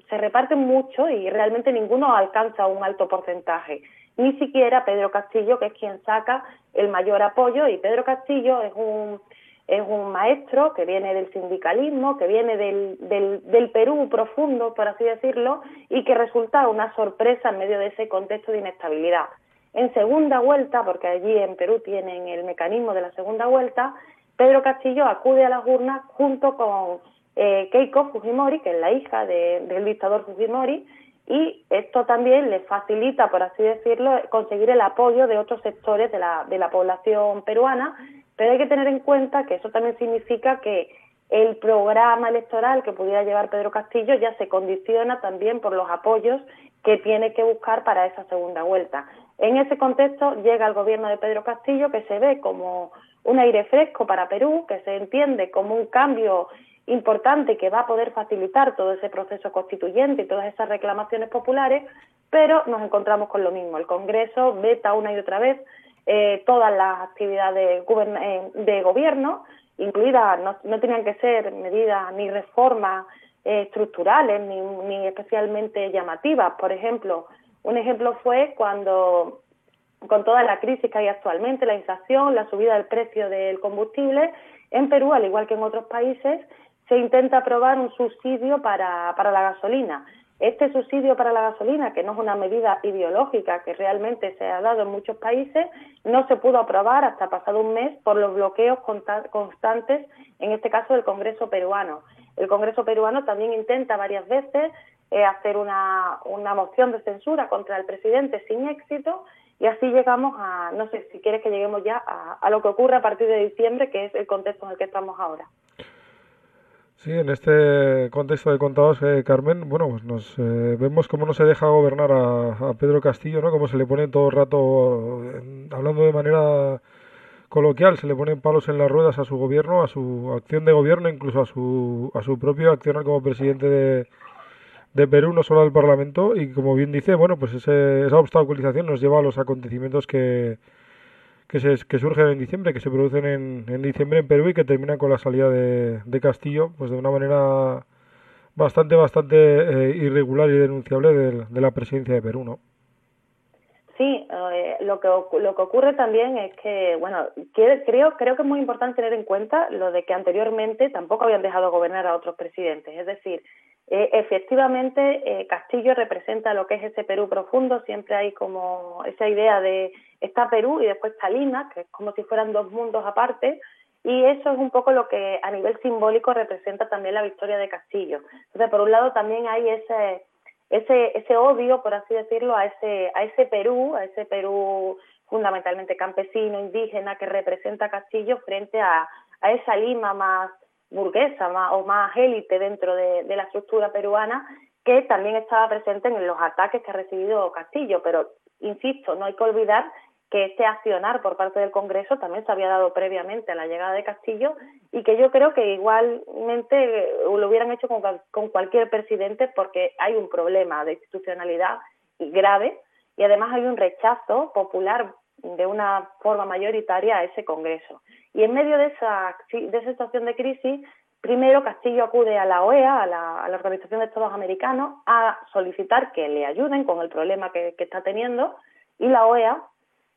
Speaker 11: se reparten mucho y realmente ninguno alcanza un alto porcentaje. Ni siquiera Pedro Castillo, que es quien saca el mayor apoyo, y Pedro Castillo es un es un maestro que viene del sindicalismo, que viene del, del, del, Perú profundo, por así decirlo, y que resulta una sorpresa en medio de ese contexto de inestabilidad. En segunda vuelta, porque allí en Perú tienen el mecanismo de la segunda vuelta, Pedro Castillo acude a las urnas junto con eh, Keiko Fujimori, que es la hija de, del dictador Fujimori, y esto también le facilita, por así decirlo, conseguir el apoyo de otros sectores de la, de la población peruana pero hay que tener en cuenta que eso también significa que el programa electoral que pudiera llevar Pedro Castillo ya se condiciona también por los apoyos que tiene que buscar para esa segunda vuelta. En ese contexto llega el gobierno de Pedro Castillo que se ve como un aire fresco para Perú, que se entiende como un cambio importante que va a poder facilitar todo ese proceso constituyente y todas esas reclamaciones populares, pero nos encontramos con lo mismo. El Congreso veta una y otra vez eh, todas las actividades eh, de gobierno, incluidas, no, tenían que ser medidas ni reformas eh, estructurales ni especialmente llamativas. Por ejemplo, un ejemplo fue cuando con toda la crisis que hay actualmente, la inflación, la subida del precio del combustible, en Perú, al igual que en otros países, se intenta aprobar un subsidio para, para la gasolina. Este subsidio para la gasolina, que no es una medida ideológica que realmente se ha dado en muchos países, no se pudo aprobar hasta pasado un mes por los bloqueos constantes, en este caso del Congreso peruano. El Congreso peruano también intenta varias veces eh, hacer una, una moción de censura contra el presidente sin éxito y así llegamos a, no sé si quieres que lleguemos ya a, a lo que ocurre a partir de diciembre, que es el contexto en el que estamos ahora.
Speaker 1: Sí, en este contexto de contados, eh, Carmen, bueno, pues nos eh, vemos cómo no se deja gobernar a, Pedro Castillo, ¿no? Cómo se le pone todo el rato, hablando de manera coloquial, se le ponen palos en las ruedas a su gobierno, a su acción de gobierno, incluso a su, a su propio accionar como presidente de, de Perú, no solo al Parlamento, y como bien dice, bueno, pues ese, esa obstaculización nos lleva a los acontecimientos que que, se, que surgen en diciembre, que se producen en, en diciembre en Perú y que terminan con la salida de, de Castillo, pues de una manera bastante, bastante eh, irregular y denunciable de, de, la presidencia de Perú, ¿no?
Speaker 11: Sí, eh, lo, que, lo que ocurre también es que, bueno, creo, creo que es muy importante tener en cuenta lo de que anteriormente tampoco habían dejado gobernar a otros presidentes. Es decir, eh, efectivamente, eh, Castillo representa lo que es ese Perú profundo, siempre hay como esa idea de está Perú y después está Lima, que es como si fueran dos mundos aparte, y eso es un poco lo que a nivel simbólico representa también la victoria de Castillo. Entonces, por un lado también hay ese ese ese odio, por así decirlo, a ese a ese Perú, a ese Perú fundamentalmente campesino, indígena que representa Castillo frente a, a esa Lima más burguesa más, o más élite dentro de, la estructura peruana que también estaba presente en los ataques que ha recibido Castillo. Pero, insisto, no hay que olvidar que este accionar por parte del Congreso también se había dado previamente a la llegada de Castillo y que yo creo que igualmente lo hubieran hecho con, con cualquier presidente porque hay un problema de institucionalidad grave y además hay un rechazo popular de una forma mayoritaria a ese Congreso. Y en medio de esa, de esa situación de crisis, primero Castillo acude a la OEA, a la, Organización de Estados Americanos, a solicitar que le ayuden con el problema que, que está teniendo y la OEA,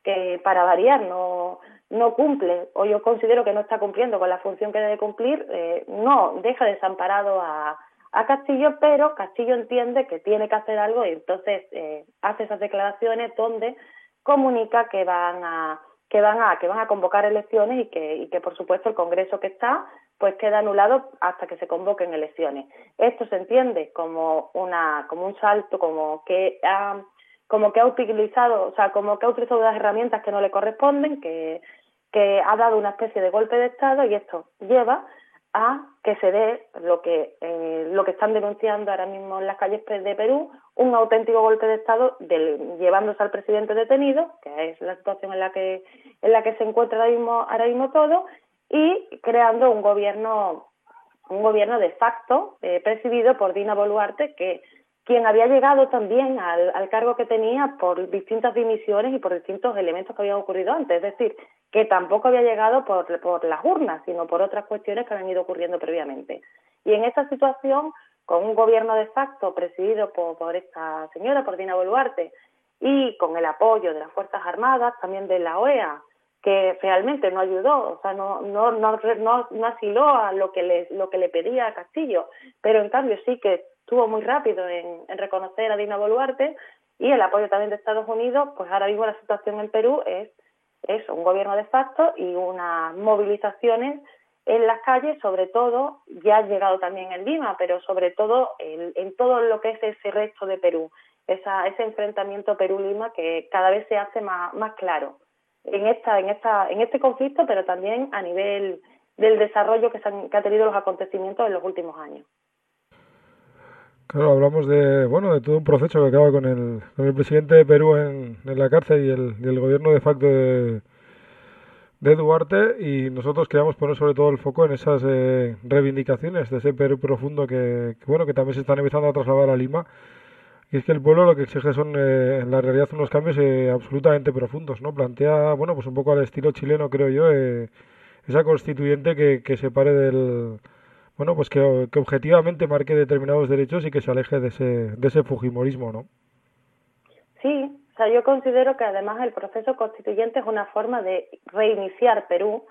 Speaker 11: que para variar no, no cumple, o yo considero que no está cumpliendo con la función que debe cumplir, eh, no deja desamparado a, a Castillo, pero Castillo entiende que tiene que hacer algo y entonces eh, hace esas declaraciones donde comunica que van a que van a que van a convocar elecciones y que y que por supuesto el Congreso que está pues queda anulado hasta que se convoquen elecciones. Esto se entiende como una como un salto como que ha como que ha utilizado, o sea, como que ha utilizado las herramientas que no le corresponden, que que ha dado una especie de golpe de estado y esto lleva a que se dé lo que eh, lo que están denunciando ahora mismo en las calles de Perú, un auténtico golpe de estado del, llevándose al presidente detenido, que es la situación en la que en la que se encuentra ahora mismo ahora mismo todo, y creando un gobierno un gobierno de facto eh, presidido por Dina Boluarte que quien había llegado también al, al, cargo que tenía por distintas dimisiones y por distintos elementos que habían ocurrido antes. Es decir, que tampoco había llegado por, por las urnas, sino por otras cuestiones que habían ido ocurriendo previamente. Y en esta situación, con un gobierno de facto presidido por, por esta señora, por Dina Boluarte, y con el apoyo de las Fuerzas Armadas, también de la OEA, que realmente no ayudó, o sea, no, no, no, no, asiló a lo que, le, lo que le pedía Castillo, pero en cambio sí que estuvo muy rápido en, en reconocer a Dina Boluarte y el apoyo también de Estados Unidos, pues ahora mismo la situación en Perú es eso, un gobierno de facto y unas movilizaciones en las calles, sobre todo, ya ha llegado también en Lima, pero sobre todo en, en todo lo que es ese resto de Perú, esa, ese enfrentamiento Perú-Lima que cada vez se hace más, más claro en esta, en esta, en este conflicto, pero también a nivel del desarrollo que, se han, que ha tenido los acontecimientos en los últimos años.
Speaker 1: Claro, hablamos de bueno de todo un proceso que acaba con el, con el presidente de Perú en, en la cárcel y el, y el, gobierno de facto de, de, Duarte y nosotros queríamos poner sobre todo el foco en esas eh, reivindicaciones de ese Perú profundo que, que, bueno que también se están empezando a trasladar a Lima y es que el pueblo lo que exige son eh, en la realidad unos cambios eh, absolutamente profundos, ¿no? Plantea bueno pues un poco al estilo chileno creo yo eh, esa constituyente que, que se pare del bueno, pues que, que, objetivamente marque determinados derechos y que se aleje de ese, de ese fujimorismo, ¿no?
Speaker 11: Sí, o sea, yo considero que además el proceso constituyente es una forma de reiniciar Perú,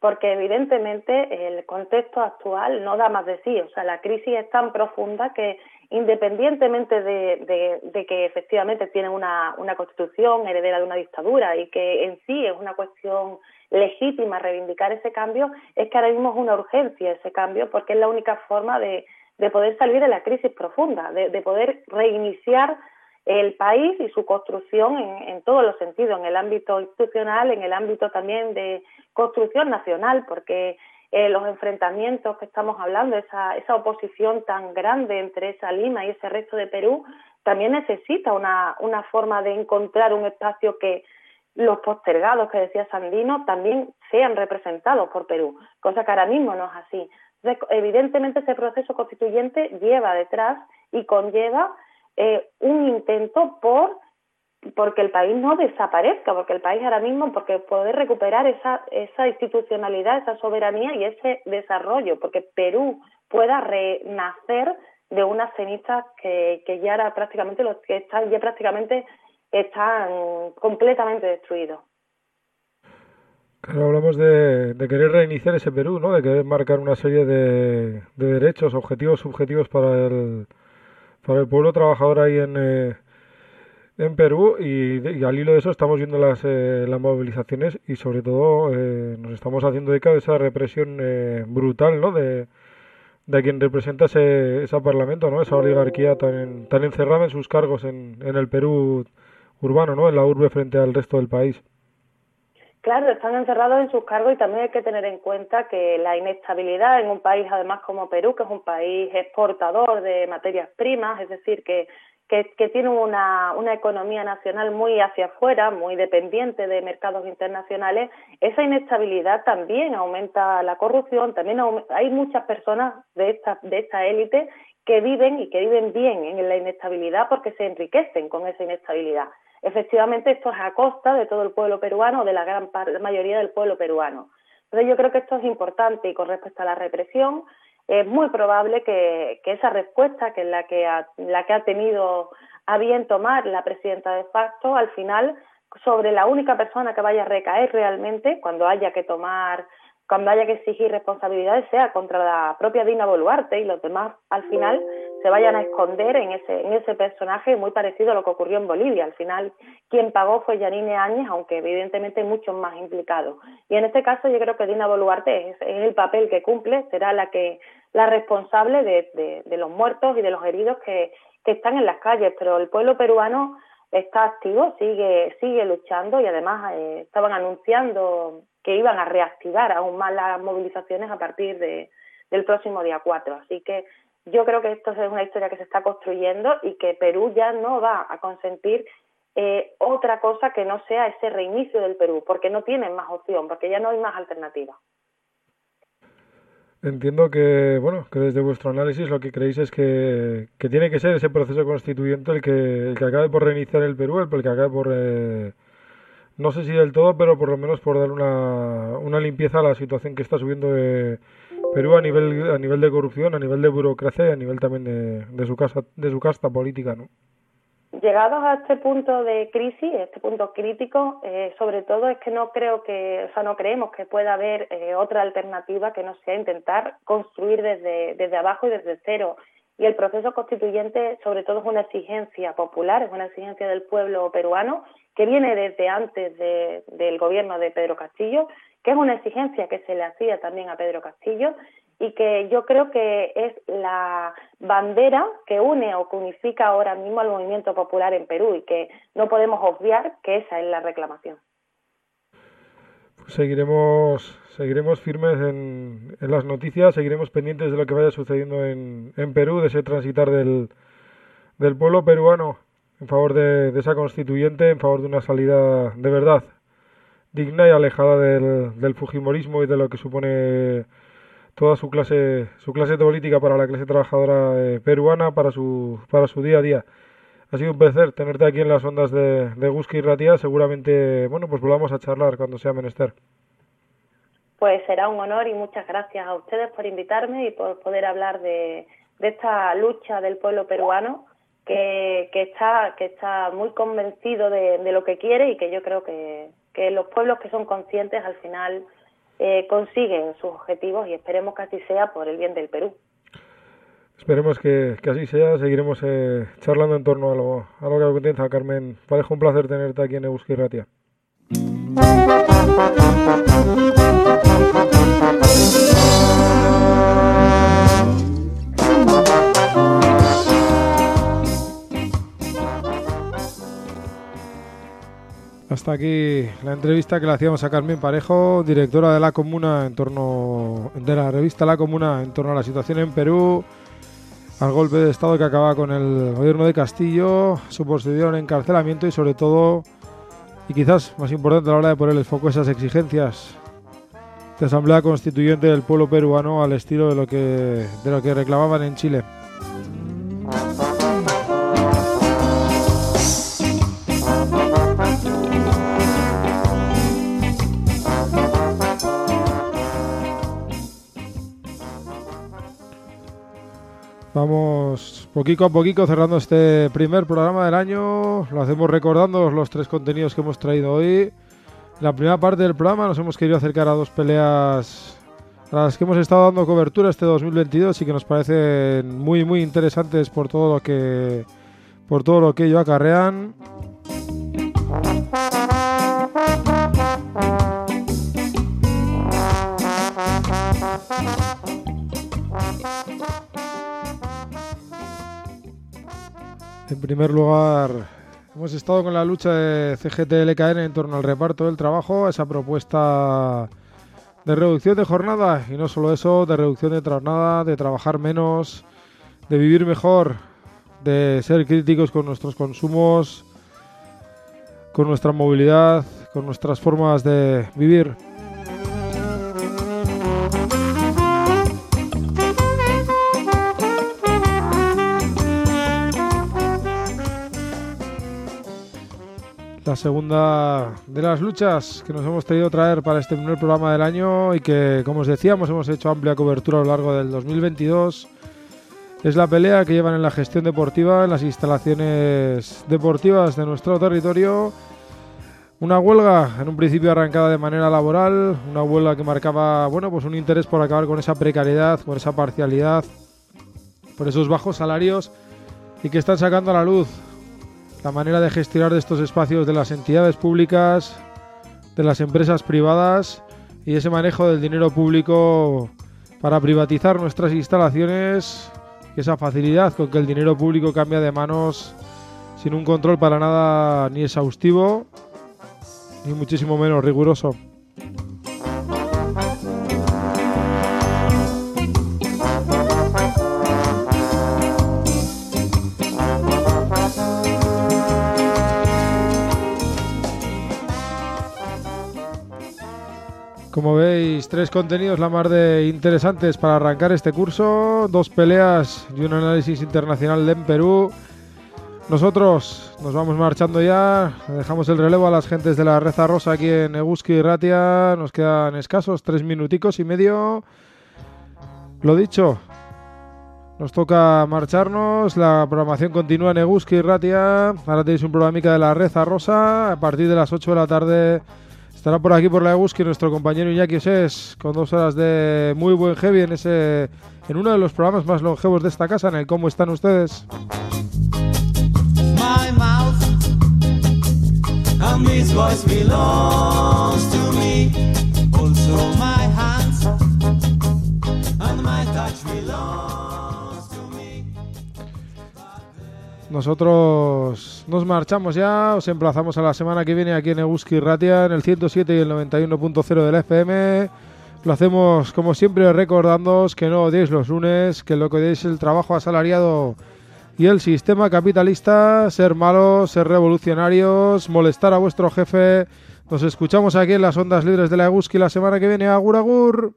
Speaker 11: porque evidentemente el contexto actual no da más de sí, o sea, la crisis es tan profunda que independientemente de, de, de que efectivamente tiene una, una constitución heredera de una dictadura y que en sí es una cuestión legítima reivindicar ese cambio, es que ahora mismo es una urgencia ese cambio porque es la única forma de, de poder salir de la crisis profunda, de, de poder reiniciar el país y su construcción en, en, todos los sentidos, en el ámbito institucional, en el ámbito también de construcción nacional, porque eh, los enfrentamientos que estamos hablando, esa, esa oposición tan grande entre esa Lima y ese resto de Perú, también necesita una, una forma de encontrar un espacio que los postergados que decía Sandino también sean representados por Perú, cosa que ahora mismo no es así. Entonces, evidentemente ese proceso constituyente lleva detrás y conlleva eh, un intento por porque el país no desaparezca, porque el país ahora mismo, porque poder recuperar esa, esa institucionalidad, esa soberanía y ese desarrollo, porque Perú pueda renacer de unas cenizas que, que ya era prácticamente los que están ya prácticamente están completamente destruidos.
Speaker 1: Hablamos de, querer reiniciar ese Perú, ¿no? De querer marcar una serie de, de derechos, objetivos, subjetivos para el, para el pueblo trabajador ahí en, eh, en Perú y, y, al hilo de eso estamos viendo las, eh, las movilizaciones y sobre todo eh, nos estamos haciendo eco de esa represión eh, brutal, ¿no? De, de quien representa ese, ese parlamento, ¿no? Esa oligarquía tan, tan encerrada en sus cargos en, en el Perú urbano, ¿no? En la urbe frente al resto del país.
Speaker 11: Claro, están encerrados en sus cargos y también hay que tener en cuenta que la inestabilidad en un país, además como Perú, que es un país exportador de materias primas, es decir, que, que, tiene una, una economía nacional muy hacia afuera, muy dependiente de mercados internacionales, esa inestabilidad también aumenta la corrupción, también hay muchas personas de esta, de esta élite que viven y que viven bien en la inestabilidad porque se enriquecen con esa inestabilidad. Efectivamente, esto es a costa de todo el pueblo peruano de la gran mayoría del pueblo peruano. Entonces, yo creo que esto es importante y con respecto a la represión, es muy probable que, que esa respuesta, que es la que, ha, la que ha tenido a bien tomar la presidenta de facto, al final, sobre la única persona que vaya a recaer realmente cuando haya que tomar cuando haya que exigir responsabilidades sea contra la propia Dina Boluarte y los demás al final se vayan a esconder en ese, en ese personaje muy parecido a lo que ocurrió en Bolivia. Al final, quien pagó fue Yanine Áñez, aunque evidentemente muchos más implicados. Y en este caso yo creo que Dina Boluarte es, es el papel que cumple, será la que la responsable de, de, de los muertos y de los heridos que, que están en las calles, pero el pueblo peruano está activo, sigue, sigue luchando y además eh, estaban anunciando que iban a reactivar aún más las movilizaciones a partir de, del próximo día 4. Así que yo creo que esto es una historia que se está construyendo y que Perú ya no va a consentir eh, otra cosa que no sea ese reinicio del Perú, porque no tienen más opción, porque ya no hay más alternativa.
Speaker 1: Entiendo que, bueno, que desde vuestro análisis lo que creéis es que, tiene que ser ese proceso constituyente el que, el que acabe por reiniciar el Perú, el, que acabe por, eh, no sé si del todo, pero por lo menos por dar una, una limpieza a la situación que está subiendo de Perú a nivel, a nivel de corrupción, a nivel de burocracia y a nivel también de, de, su, casa, de su casta política, ¿no?
Speaker 11: Llegados a este punto de crisis, este punto crítico, eh, sobre todo es que no creo que, o sea, no creemos que pueda haber eh, otra alternativa que no sea intentar construir desde, desde abajo y desde cero. Y el proceso constituyente, sobre todo, es una exigencia popular, es una exigencia del pueblo peruano que viene desde antes del gobierno de Pedro Castillo, que es una exigencia que se le hacía también a Pedro Castillo y que yo creo que es la bandera que une o que unifica ahora mismo al movimiento popular en Perú y que no podemos obviar que esa es la reclamación.
Speaker 1: Pues seguiremos seguiremos firmes en, las noticias, seguiremos pendientes de lo que vaya sucediendo en, en Perú, de ese transitar del, del pueblo peruano en favor de, esa constituyente, en favor de una salida de verdad digna y alejada del, del fujimorismo y de lo que supone toda su clase su clase política para la clase trabajadora eh, peruana para su para su día a día. Ha sido un placer tenerte aquí en las ondas de, de Guski y Ratia. Seguramente bueno pues volvamos a charlar cuando sea menester.
Speaker 11: Pues será un honor y muchas gracias a ustedes por invitarme y por poder hablar de, de esta lucha del pueblo peruano que, que está que está muy convencido de, de lo que quiere y que yo creo que, que los pueblos que son conscientes al final eh, consiguen sus objetivos y esperemos que así sea por el bien del Perú.
Speaker 1: Esperemos que, así sea. Seguiremos eh, charlando en torno a lo, a lo que acontece. Carmen, parece un placer tenerte aquí en Euskadi Hasta aquí la entrevista que le hacíamos a Carmen Parejo, directora de la Comuna en torno de la revista La Comuna en torno a la situación en Perú, al golpe de estado que acaba con el gobierno de Castillo, su posterior encarcelamiento y sobre todo y quizás más importante a la hora de poner el foco esas exigencias de asamblea constituyente del pueblo peruano al estilo de lo que de lo que reclamaban en Chile. Vamos poquito a poquito cerrando este primer programa del año. Lo hacemos recordando los tres contenidos que hemos traído hoy. La primera parte del programa nos hemos querido acercar a dos peleas a las que hemos estado dando cobertura este 2022 y que nos parecen muy muy interesantes por todo lo que por todo lo que ello acarrean. En primer lugar, hemos estado con la lucha de CGT-LKN en torno al reparto del trabajo, esa propuesta de reducción de jornada y no solo eso, de reducción de jornada, de trabajar menos, de vivir mejor, de ser críticos con nuestros consumos, con nuestra movilidad, con nuestras formas de vivir. La segunda de las luchas que nos hemos tenido traer para este primer programa del año y que, como os decíamos, hemos hecho amplia cobertura a lo largo del 2022. Es la pelea que llevan en la gestión deportiva, en las instalaciones deportivas de nuestro territorio. Una huelga, en un principio arrancada de manera laboral, una huelga que marcaba, bueno, pues un interés por acabar con esa precariedad, con esa parcialidad, por esos bajos salarios y que están sacando a la luz la manera de gestionar estos espacios de las entidades públicas, de las empresas privadas y ese manejo del dinero público para privatizar nuestras instalaciones esa facilidad con que el dinero público cambia de manos sin un control para nada ni exhaustivo ni muchísimo menos riguroso. Como veis, tres contenidos la más de interesantes para arrancar este curso, dos peleas y un análisis internacional de en Perú. Nosotros nos vamos marchando ya, dejamos el relevo a las gentes de la Reza Rosa aquí en Eguski y Ratia, nos quedan escasos tres minuticos y medio. Lo dicho, nos toca marcharnos, la programación continúa en Eguski y Ratia, ahora tenéis un programica de la Reza Rosa, a partir de las 8 de la tarde Estará por aquí por la Eguski nuestro compañero Iñaki Osés con dos horas de muy buen heavy en ese en uno de los programas más longevos de esta casa, en el cómo están ustedes. Nosotros nos marchamos ya, os emplazamos a la semana que viene aquí en Eguski Ratia en el 107 y el 91.0 del FM. Lo hacemos como siempre recordándoos que no odiéis los lunes, que lo que odiéis el trabajo asalariado y el sistema capitalista, ser malos, ser revolucionarios, molestar a vuestro jefe. Nos escuchamos aquí en las ondas libres de la Eguski la semana que viene. Agur, agur.